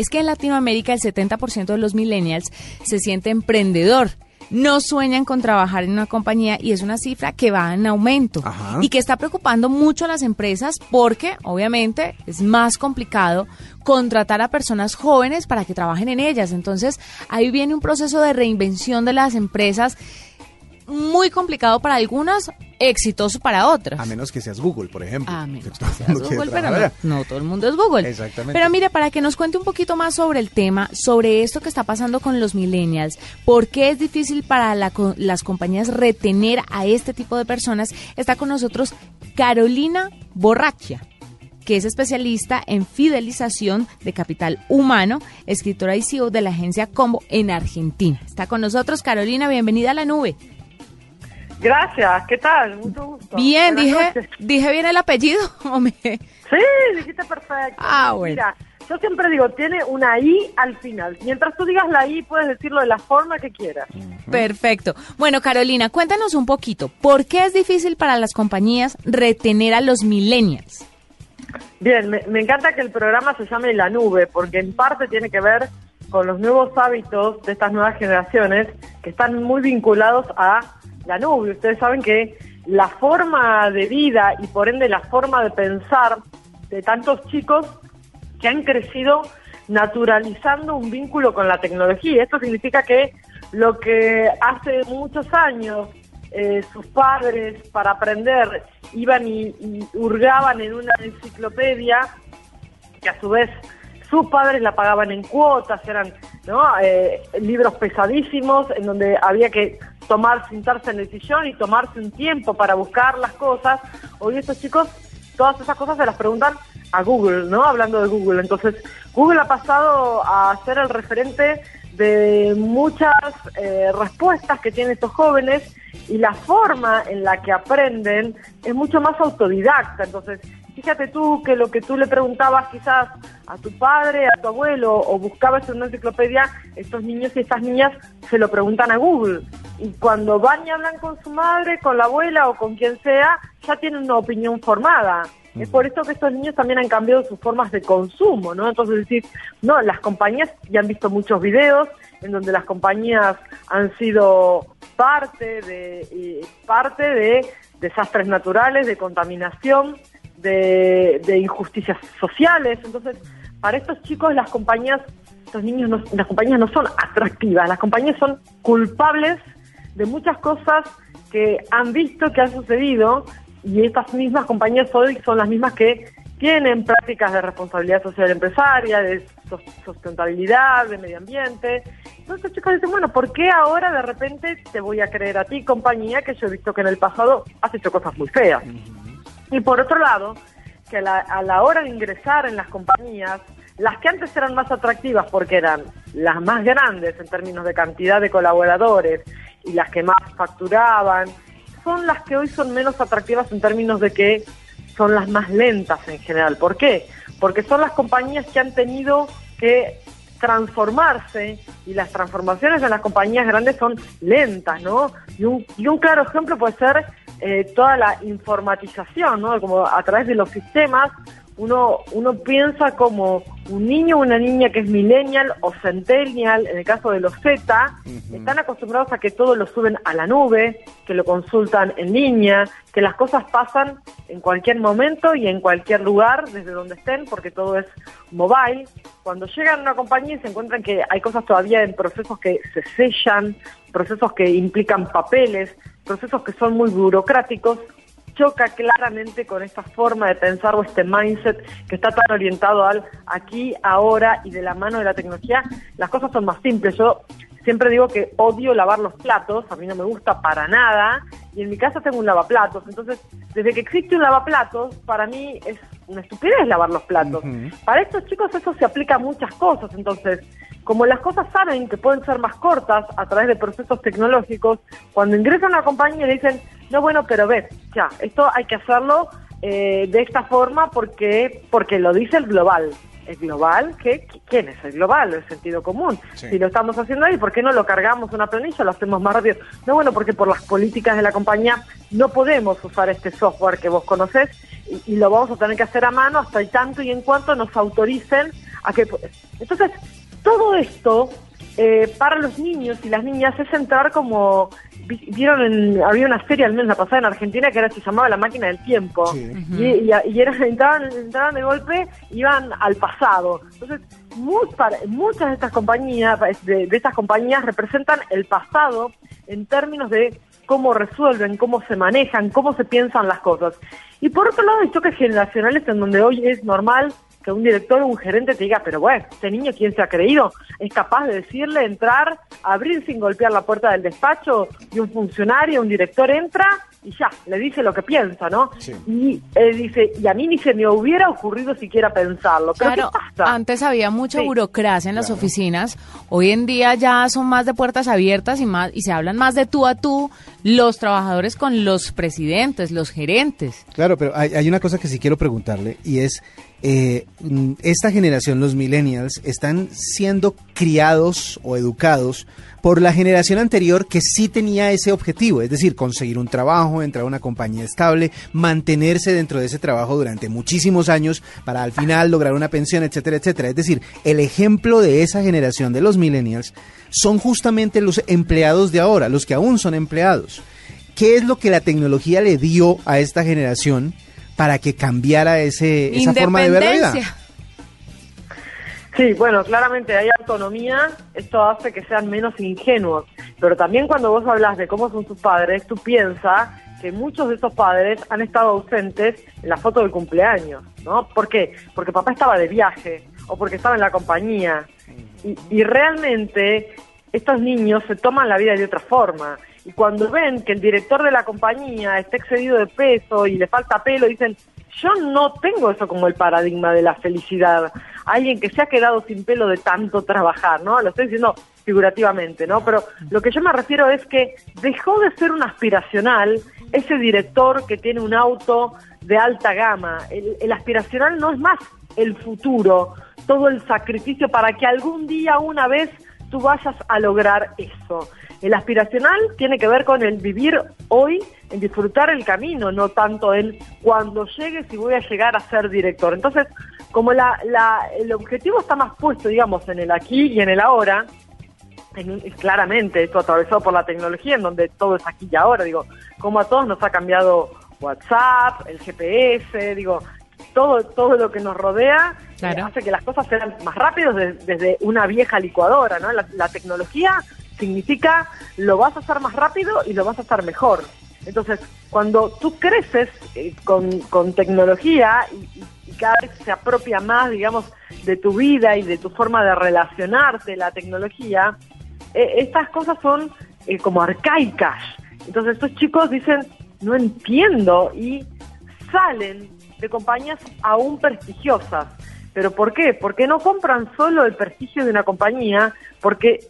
Es que en Latinoamérica el 70% de los millennials se siente emprendedor no sueñan con trabajar en una compañía y es una cifra que va en aumento y que está preocupando mucho a las empresas porque obviamente es más complicado contratar a personas jóvenes para que trabajen en ellas. Entonces ahí viene un proceso de reinvención de las empresas muy complicado para algunas, exitoso para otras. A menos que seas Google, por ejemplo. A menos que seas Google, pero no, todo el mundo es Google. Exactamente. Pero mire, para que nos cuente un poquito más sobre el tema, sobre esto que está pasando con los millennials, por qué es difícil para las compañías retener a este tipo de personas, está con nosotros Carolina Borracha que es especialista en fidelización de capital humano, escritora y CEO de la agencia Combo en Argentina. Está con nosotros Carolina, bienvenida a la nube. Gracias, ¿qué tal? Mucho gusto. Bien, dije, dije bien el apellido. Sí, dijiste perfecto. Ah, bueno. Mira, yo siempre digo, tiene una I al final. Mientras tú digas la I, puedes decirlo de la forma que quieras. Perfecto. Bueno, Carolina, cuéntanos un poquito. ¿Por qué es difícil para las compañías retener a los millennials? Bien, me, me encanta que el programa se llame La Nube, porque en parte tiene que ver con los nuevos hábitos de estas nuevas generaciones que están muy vinculados a la nube. Ustedes saben que la forma de vida y por ende la forma de pensar de tantos chicos que han crecido naturalizando un vínculo con la tecnología. Esto significa que lo que hace muchos años eh, sus padres para aprender iban y, hurgaban en una enciclopedia, que a su vez sus padres la pagaban en cuotas, eran ¿no? Eh, libros pesadísimos en donde había que tomar, sentarse en el sillón y tomarse un tiempo para buscar las cosas. Hoy estos chicos, todas esas cosas se las preguntan a Google, ¿no? Hablando de Google. Entonces, Google ha pasado a ser el referente de muchas eh, respuestas que tienen estos jóvenes y la forma en la que aprenden es mucho más autodidacta. Entonces, fíjate tú que lo que tú le preguntabas quizás a tu padre, a tu abuelo o buscabas en una enciclopedia, estos niños y estas niñas se lo preguntan a Google. Y cuando van y hablan con su madre, con la abuela o con quien sea, ya tienen una opinión formada. Es por eso que estos niños también han cambiado sus formas de consumo, ¿no? Entonces decir, no, las compañías ya han visto muchos videos en donde las compañías han sido parte de eh, parte de desastres naturales, de contaminación, de, injusticias sociales. Entonces, para estos chicos las compañías, estos niños, no, las compañías no son atractivas, las compañías son culpables de muchas cosas que han visto que han sucedido y estas mismas compañías hoy son las mismas que tienen prácticas de responsabilidad social empresaria, de sustentabilidad, de medio ambiente. Entonces chicos dicen, bueno, ¿por qué ahora de repente te voy a creer a ti, compañía, que yo he visto que en el pasado has hecho cosas muy feas? Y por otro lado, que a la, hora de ingresar en las compañías, las que antes eran más atractivas porque eran las más grandes en términos de cantidad de colaboradores y las que más facturaban, son las que hoy son menos atractivas en términos de que son las más lentas en general. ¿Por qué? Porque son las compañías que han tenido que transformarse y las transformaciones en las compañías grandes son lentas, ¿no? Y un, y un claro ejemplo puede ser eh, toda la informatización, ¿no? Como a través de los sistemas uno, uno piensa como un niño o una niña que es millennial o centennial, en el caso de los Z, están acostumbrados a que todo lo suben a la nube, que lo consultan en línea, que las cosas pasan en cualquier momento y en cualquier lugar, desde donde estén, porque todo es mobile. Cuando llegan a una compañía y se encuentran que hay cosas todavía en procesos que se sellan, procesos que implican papeles, procesos que son muy burocráticos, choca claramente con esta forma de pensar o este mindset que está tan orientado al aquí, ahora y de la mano de la tecnología. Las cosas son más simples. Yo siempre digo que odio lavar los platos, a mí no me gusta para nada, y en mi casa tengo un lavaplatos. Entonces, desde que existe un lavaplatos, para mí es una estupidez lavar los platos. Para estos chicos eso se aplica a muchas cosas. Entonces, como las cosas saben que pueden ser más cortas a través de procesos tecnológicos, cuando ingresan a una compañía dicen, no, bueno, pero ve, ya, esto hay que hacerlo eh, de esta forma porque, porque lo dice el global. ¿El global? ¿Qué? ¿Quién es el global? El sentido común. Si lo estamos haciendo ahí, ¿por qué no lo cargamos una planilla, lo hacemos más rápido? No, bueno, porque por las políticas de la compañía no podemos usar este software que vos conocés y, y lo vamos a tener que hacer a mano hasta el tanto y en cuanto nos autoricen a que entonces todo esto eh, para los niños y las niñas es entrar como vieron en, había una serie al menos la pasada en Argentina que era se llamaba la máquina del tiempo. Y, y, era, entraban, entraban de golpe iban al pasado. Entonces muchas de estas compañías de, de estas compañías representan el pasado en términos de cómo resuelven, cómo se manejan, cómo se piensan las cosas. Y por otro lado, hay choques generacionales en donde hoy es normal que un director o un gerente te diga, pero bueno, este niño, ¿quién se ha creído? Es capaz de decirle, entrar, abrir sin golpear la puerta del despacho y un funcionario, un director entra y ya, le dice lo que piensa, ¿no? Y él dice, y a mí ni se me hubiera ocurrido siquiera pensarlo. claro, antes había mucha burocracia en las oficinas, hoy en día ya son más de puertas abiertas y más y se hablan más de tú a tú los trabajadores con los presidentes, los gerentes. Claro, pero hay, hay una cosa que sí quiero preguntarle y es eh, esta generación, los millennials, están siendo criados o educados por la generación anterior que sí tenía ese objetivo, es decir, conseguir un trabajo, entrar a una compañía estable, mantenerse dentro de ese trabajo durante muchísimos años para al final lograr una pensión, etcétera, etcétera. Es decir, el ejemplo de esa generación de los millennials son justamente los empleados de ahora, los que aún son empleados. ¿Qué es lo que la tecnología le dio a esta generación? Para que cambiara ese, esa forma de ver la vida. Sí, bueno, claramente hay autonomía, esto hace que sean menos ingenuos, pero también cuando vos hablas de cómo son sus padres, tú piensas que muchos de esos padres han estado ausentes en la foto del cumpleaños, ¿no? ¿Por qué? Porque papá estaba de viaje o porque estaba en la compañía. Y, y realmente estos niños se toman la vida de otra forma cuando ven que el director de la compañía está excedido de peso y le falta pelo, dicen, yo no tengo eso como el paradigma de la felicidad. Alguien que se ha quedado sin pelo de tanto trabajar, ¿no? Lo estoy diciendo figurativamente, ¿no? Pero lo que yo me refiero es que dejó de ser un aspiracional ese director que tiene un auto de alta gama. El, el aspiracional no es más el futuro, todo el sacrificio para que algún día, una vez, tú vayas a lograr eso. El aspiracional tiene que ver con el vivir hoy, en disfrutar el camino, no tanto en cuando llegue si voy a llegar a ser director. Entonces, como la, el objetivo está más puesto, digamos, en el aquí y en el ahora, en, claramente esto atravesado por la tecnología, en donde todo es aquí y ahora, digo, como a todos nos ha cambiado WhatsApp, el GPS, digo, todo, todo lo que nos rodea eh, hace que las cosas sean más rápidas desde una vieja licuadora, ¿no? la tecnología significa lo vas a hacer más rápido y lo vas a hacer mejor. Entonces, cuando tú creces eh, con, tecnología y, cada vez se apropia más, digamos, de tu vida y de tu forma de relacionarte la tecnología, eh, estas cosas son eh, como arcaicas. Entonces, estos chicos dicen, no entiendo y salen de compañías aún prestigiosas. ¿Pero por qué? Porque no compran solo el prestigio de una compañía, porque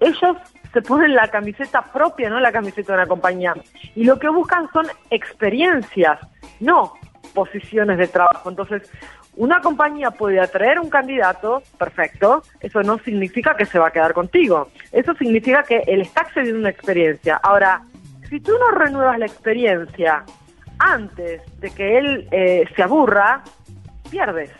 ellos se ponen la camiseta propia, no la camiseta de una compañía. Y lo que buscan son experiencias, no posiciones de trabajo. Entonces, una compañía puede atraer un candidato, perfecto, eso no significa que se va a quedar contigo. Eso significa que él está accediendo a una experiencia. Ahora, si tú no renuevas la experiencia antes de que él eh, se aburra, pierdes.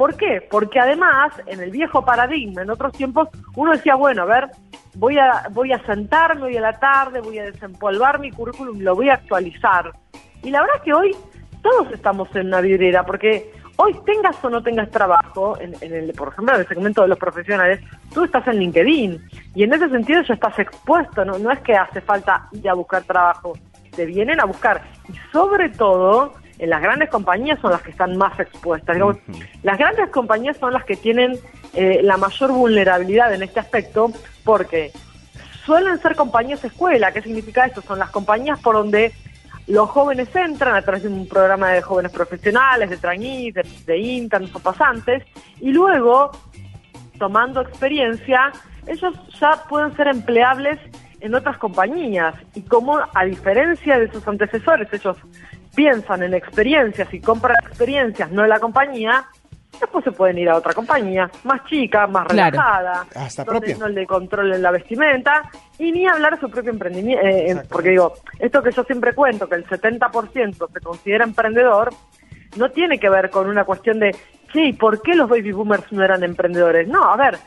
¿Por qué? Porque además, en el viejo paradigma, en otros tiempos, uno decía, bueno, a ver, voy a, voy a sentarme hoy a la tarde, voy a desempolvar mi currículum, lo voy a actualizar. Y la verdad es que hoy todos estamos en una vidriera, porque hoy tengas o no tengas trabajo, en, el, por ejemplo, en el segmento de los profesionales, tú estás en LinkedIn. Y en ese sentido ya estás expuesto, no, no es que hace falta ir a buscar trabajo, te vienen a buscar. Y sobre todo, en las grandes compañías son las que están más expuestas. Las grandes compañías son las que tienen eh, la mayor vulnerabilidad en este aspecto porque suelen ser compañías escuela. ¿Qué significa esto? Son las compañías por donde los jóvenes entran a través de un programa de jóvenes profesionales, de trainees, de, de interns o pasantes, y luego, tomando experiencia, ellos ya pueden ser empleables en otras compañías. Y como, a diferencia de sus antecesores, ellos piensan en experiencias y compran experiencias, no en la compañía, después se pueden ir a otra compañía, más chica, más relajada, Hasta donde no le controlen la vestimenta y ni hablar de su propio emprendimiento. Eh, porque digo, esto que yo siempre cuento, que el 70% se considera emprendedor, no tiene que ver con una cuestión de sí, ¿por qué los baby boomers no eran emprendedores? No, a ver,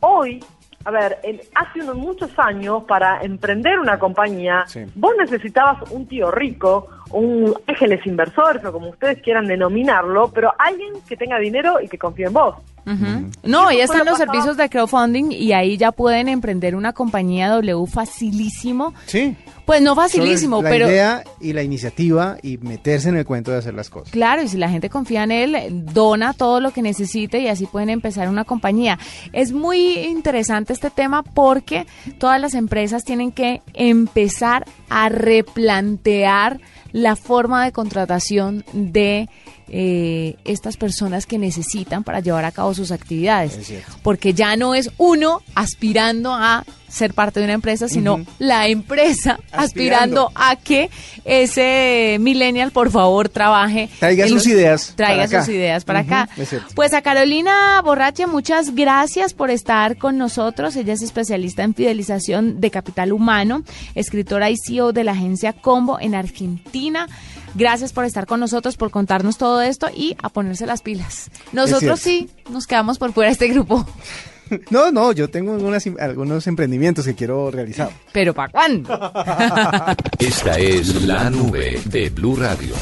hoy a ver, hace unos muchos años para emprender una compañía, vos necesitabas un tío rico, un ángeles inversores o como ustedes quieran denominarlo, pero alguien que tenga dinero y que confíe en vos. No, ahí están los servicios de crowdfunding y ahí ya pueden emprender una compañía W facilísimo. Sí. Pues no facilísimo, la pero... La idea y la iniciativa y meterse en el cuento de hacer las cosas. Claro, y si la gente confía en él, dona todo lo que necesite y así pueden empezar una compañía. Es muy interesante este tema porque todas las empresas tienen que empezar a replantear la forma de contratación de eh, estas personas que necesitan para llevar a cabo sus actividades. Porque ya no es uno aspirando a ser parte de una empresa, sino la empresa aspirando. a que ese millennial, por favor, trabaje. Traiga sus ideas. Traiga sus ideas para acá. Pues a Carolina Borrache, muchas gracias por estar con nosotros. Ella es especialista en fidelización de capital humano, escritora y CEO de la agencia Combo en Argentina. Gracias por estar con nosotros, por contarnos todo esto y a ponerse las pilas. Nosotros sí nos quedamos por fuera de este grupo. No, no, yo tengo algunos emprendimientos que quiero realizar. ¿Pero para cuándo? Esta es la nube de Blue Radio.